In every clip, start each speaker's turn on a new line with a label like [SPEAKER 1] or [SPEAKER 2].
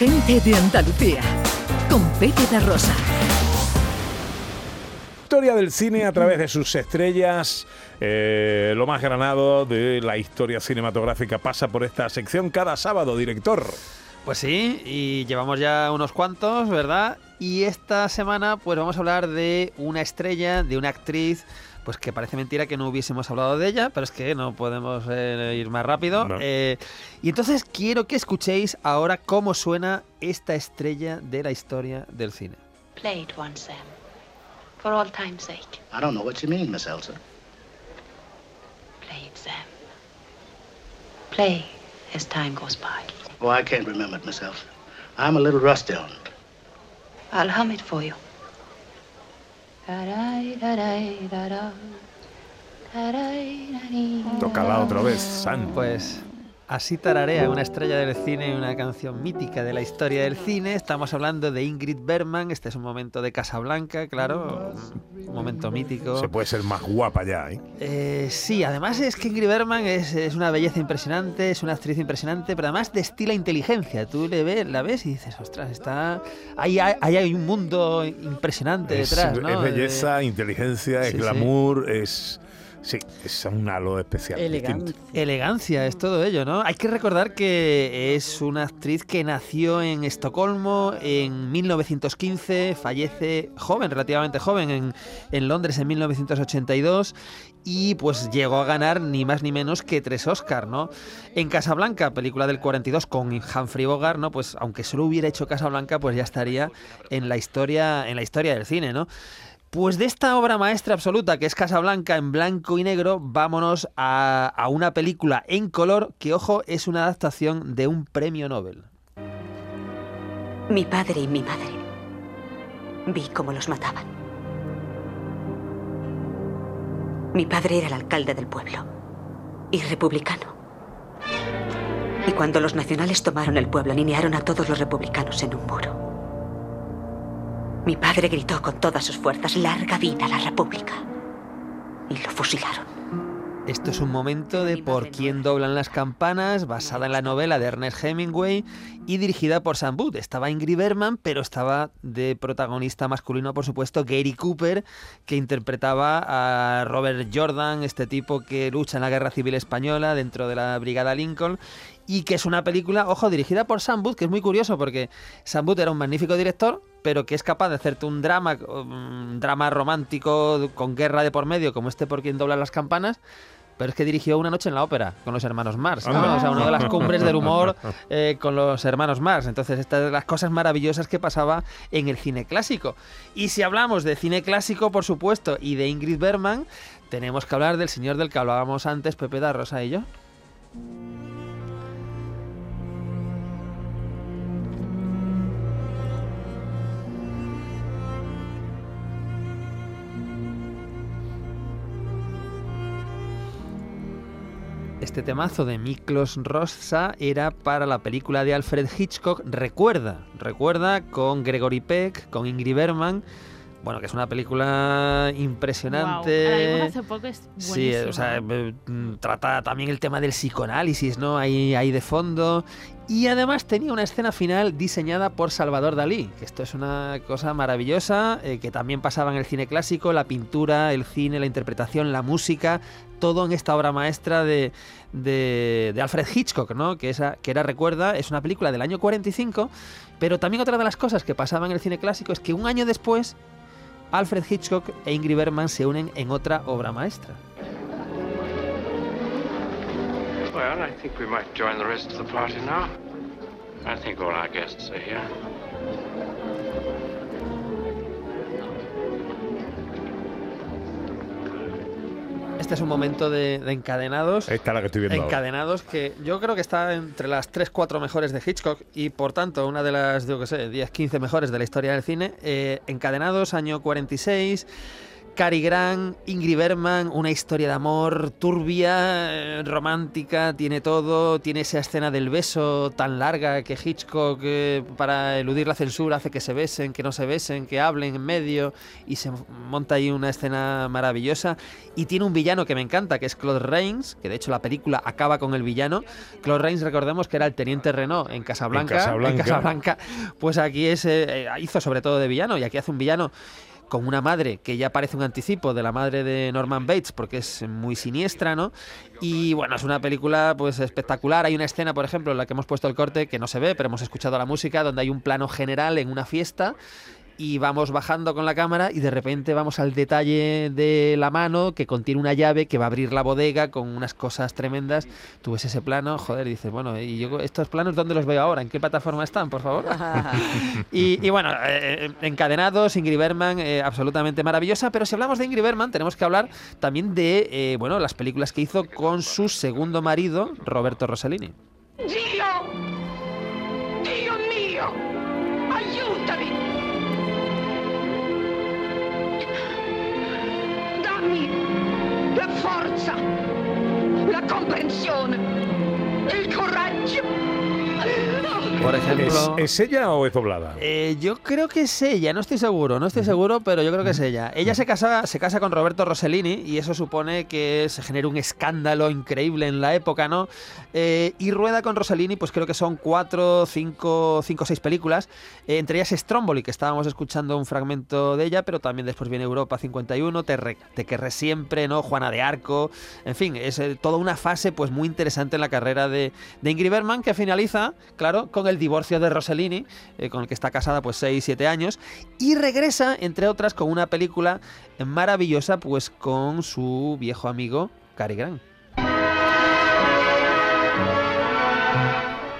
[SPEAKER 1] Gente de Andalucía, con Pepe da Rosa.
[SPEAKER 2] Historia del cine a través de sus estrellas. Eh, lo más granado de la historia cinematográfica pasa por esta sección cada sábado, director.
[SPEAKER 3] Pues sí, y llevamos ya unos cuantos, ¿verdad? Y esta semana pues vamos a hablar de una estrella, de una actriz pues que parece mentira que no hubiésemos hablado de ella, pero es que no podemos eh, ir más rápido. Eh, y entonces quiero que escuchéis ahora cómo suena esta estrella de la historia del cine.
[SPEAKER 4] Play it once, Sam. For all time's sake.
[SPEAKER 5] I don't know what you mean, Miss Elsa.
[SPEAKER 4] Play it, Sam. Play as time goes by.
[SPEAKER 5] Oh, I can't remember it, Miss Elsa. I'm a little rusty on it.
[SPEAKER 4] I'll hum it for you.
[SPEAKER 2] Tócala otra vez, San.
[SPEAKER 3] Pues así tararea una estrella del cine y una canción mítica de la historia del cine. Estamos hablando de Ingrid Bergman. Este es un momento de Casablanca, claro, un momento mítico.
[SPEAKER 2] Se puede ser más guapa ya, ¿eh?
[SPEAKER 3] eh sí, además es que Ingrid Bergman es, es, una belleza impresionante, es una actriz impresionante, pero además destila inteligencia. Tú le ves, la ves y dices, ostras, está ahí hay, hay, un mundo impresionante detrás, ¿no?
[SPEAKER 2] Es belleza, inteligencia, es glamour, es Sí, es un halo especial.
[SPEAKER 3] Elegancia. Elegancia, es todo ello, ¿no? Hay que recordar que es una actriz que nació en Estocolmo en 1915, fallece joven, relativamente joven, en, en Londres en 1982 y pues llegó a ganar ni más ni menos que tres Oscars, ¿no? En Casablanca, película del 42 con Humphrey Bogart, ¿no? Pues aunque solo hubiera hecho Casablanca, pues ya estaría en la historia en la historia del cine, ¿no? Pues de esta obra maestra absoluta que es Casablanca en blanco y negro, vámonos a, una película en color que, ojo, es una adaptación de un premio Nobel.
[SPEAKER 6] Mi padre y mi madre. Vi cómo los mataban. Mi padre era el alcalde del pueblo y republicano. Y cuando los nacionales tomaron el pueblo, alinearon a todos los republicanos en un muro. Mi padre gritó con todas sus fuerzas, larga vida a la República. Y lo fusilaron.
[SPEAKER 3] Esto es un momento de Por quién doblan las campanas, basada en la novela de Ernest Hemingway y dirigida por Sam Booth. Estaba Ingrid Bergman, pero estaba de protagonista masculino, por supuesto, Gary Cooper, que interpretaba a Robert Jordan, este tipo que lucha en la Guerra Civil Española dentro de la Brigada Lincoln y que es una película, ojo, dirigida por Sam Booth, que es muy curioso porque Sam Booth era un magnífico director, pero que es capaz de hacerte un drama, un drama romántico con guerra de por medio, como este por quien dobla las campanas, pero es que dirigió Una noche en la ópera con los hermanos Mars, ¿no? o sea, una de las cumbres del humor eh, con los hermanos Mars. Entonces, esta de las cosas maravillosas que pasaba en el cine clásico. Y si hablamos de cine clásico, por supuesto, y de Ingrid Bergman, tenemos que hablar del señor del que hablábamos antes, Pepe da Rosa y yo. Este temazo de Miklos Rossa era para la película de Alfred Hitchcock Recuerda. Recuerda con Gregory Peck, con Ingrid Bergman. Bueno, que es una película impresionante.
[SPEAKER 7] hace poco es
[SPEAKER 3] sí, o sea, eh, trata también el tema del psicoanálisis, ¿no? Ahí, ahí de fondo. Y además tenía una escena final diseñada por Salvador Dalí, que esto es una cosa maravillosa, eh, que también pasaba en el cine clásico, la pintura, el cine, la interpretación, la música, todo en esta obra maestra de, de, Alfred Hitchcock, ¿no? que, esa, que era, recuerda, es una película del año 45, pero también otra de las cosas que pasaba en el cine clásico es que un año después Alfred Hitchcock e Ingrid Bergman se unen en otra obra maestra.
[SPEAKER 8] Well, I think we might join the rest of the party now. I think all our guests are here.
[SPEAKER 3] Este es un momento de, encadenados.
[SPEAKER 2] Esta es la que estoy viendo.
[SPEAKER 3] Encadenados que yo creo que está entre las 3-4 mejores de Hitchcock y por tanto una de las, yo qué sé, 10-15 mejores de la historia del cine. Eh, encadenados, año 46 Cary Grant, Ingrid Bergman, una historia de amor turbia, romántica, tiene todo, tiene esa escena del beso tan larga que Hitchcock eh, para eludir la censura hace que se besen, que no se besen, que hablen en medio y se monta ahí una escena maravillosa y tiene un villano que me encanta, que es Claude Rains, que de hecho la película acaba con el villano. Claude Rains recordemos que era el teniente Renault en Casablanca,
[SPEAKER 2] En Casablanca.
[SPEAKER 3] en Casablanca, pues aquí es, eh, hizo sobre todo de villano y aquí hace un villano con una madre que ya parece un anticipo de la madre de Norman Bates porque es muy siniestra, ¿no? Y bueno, es una película pues espectacular. Hay una escena, por ejemplo, en la que hemos puesto el corte que no se ve, pero hemos escuchado la música donde hay un plano general en una fiesta y vamos bajando con la cámara y de repente vamos al detalle de la mano que contiene una llave que va a abrir la bodega con unas cosas tremendas. Tú ves ese plano, joder, y dices, bueno, ¿y yo estos planos dónde los veo ahora? ¿En qué plataforma están, por favor? y, y bueno, eh, encadenados, Ingrid Bergman, eh, absolutamente maravillosa, pero si hablamos de Ingrid Bergman tenemos que hablar también de, eh, bueno, las películas que hizo con su segundo marido, Roberto Rossellini.
[SPEAKER 7] La comprensione, il coraggio.
[SPEAKER 3] Por
[SPEAKER 2] ¿Es,
[SPEAKER 3] ejemplo...
[SPEAKER 2] es ella o es doblada?
[SPEAKER 3] Eh, yo creo que es ella, no estoy seguro, no estoy seguro, pero yo creo que es ella. Ella se casa, se casa con Roberto Rossellini y eso supone que se genera un escándalo increíble en la época, ¿no? Eh, y rueda con Rossellini, pues creo que son cuatro, cinco, cinco o seis películas, eh, entre ellas Stromboli, que estábamos escuchando un fragmento de ella, pero también después viene Europa 51, Te, Re- Te querré siempre, ¿no? Juana de Arco, en fin, es eh, toda una fase pues muy interesante en la carrera de, de Ingrid Bergman que finaliza, claro, con el divorcio de Rossellini, eh, con el que está casada pues 6-7 años, y regresa, entre otras, con una película maravillosa pues con su viejo amigo Cary Grant.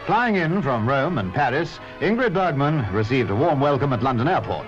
[SPEAKER 9] Flying in from Rome and Paris, Ingrid Bergman received a warm welcome at London Airport.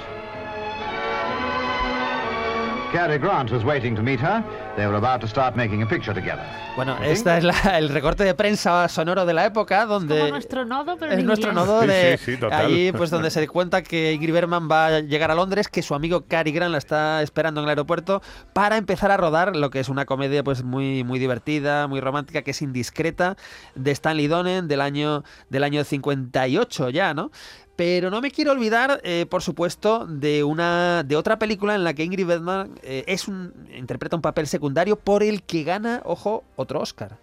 [SPEAKER 9] Cary Grant was waiting to meet her. They were about to start making a picture together.
[SPEAKER 3] Bueno,
[SPEAKER 9] ¿Sí?
[SPEAKER 3] este es la- el recorte de prensa sonoro de la época donde...
[SPEAKER 10] Como nuestro nodo, pero en
[SPEAKER 3] es nuestro
[SPEAKER 10] inglés.
[SPEAKER 3] nodo
[SPEAKER 2] Sí,
[SPEAKER 3] de
[SPEAKER 2] sí, sí, total.
[SPEAKER 3] allí pues donde se cuenta que Ingrid Bergman va a llegar a Londres que su amigo Cary Grant la está esperando en el aeropuerto para empezar a rodar lo que es una comedia pues muy muy divertida muy romántica que es indiscreta de Stanley Donen del año del año 58 ya no pero no me quiero olvidar, eh, por supuesto, de una de otra película en la que Ingrid Bergman eh, interpreta un papel secundario por el que gana, ojo, otro Oscar.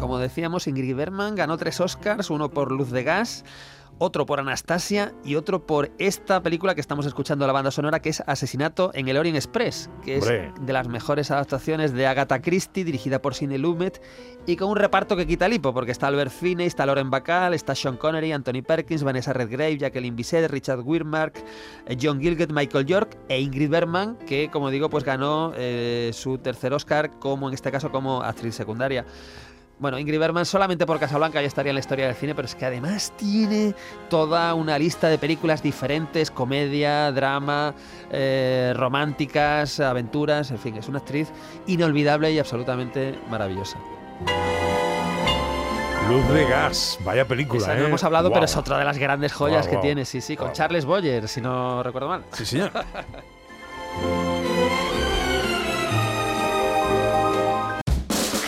[SPEAKER 3] Como decíamos, Ingrid Bergman ganó tres Oscars, uno por Luz de Gas, otro por Anastasia y otro por esta película que estamos escuchando la banda sonora, que es Asesinato en el Orient Express, que
[SPEAKER 2] Hombre.
[SPEAKER 3] es de las mejores adaptaciones de Agatha Christie, dirigida por Cine Lumet, y con un reparto que quita lipo, porque está Albert Finney, está Lauren Bacall, está Sean Connery, Anthony Perkins, Vanessa Redgrave, Jacqueline Bisset, Richard Widmark, eh, John Gilgett, Michael York e Ingrid Bergman, que, como digo, pues ganó eh, su tercer Oscar, como en este caso como actriz secundaria. Bueno, Ingrid Bergman solamente por Casablanca ya estaría en la historia del cine, pero es que además tiene toda una lista de películas diferentes, comedia, drama, eh, románticas, aventuras, en fin, es una actriz inolvidable y absolutamente maravillosa.
[SPEAKER 2] Luz de gas, vaya película,
[SPEAKER 3] Esa
[SPEAKER 2] ¿eh?
[SPEAKER 3] no hemos hablado, pero es otra de las grandes joyas que tiene, sí, sí, con. Charles Boyer, si no recuerdo mal.
[SPEAKER 2] Sí, señor.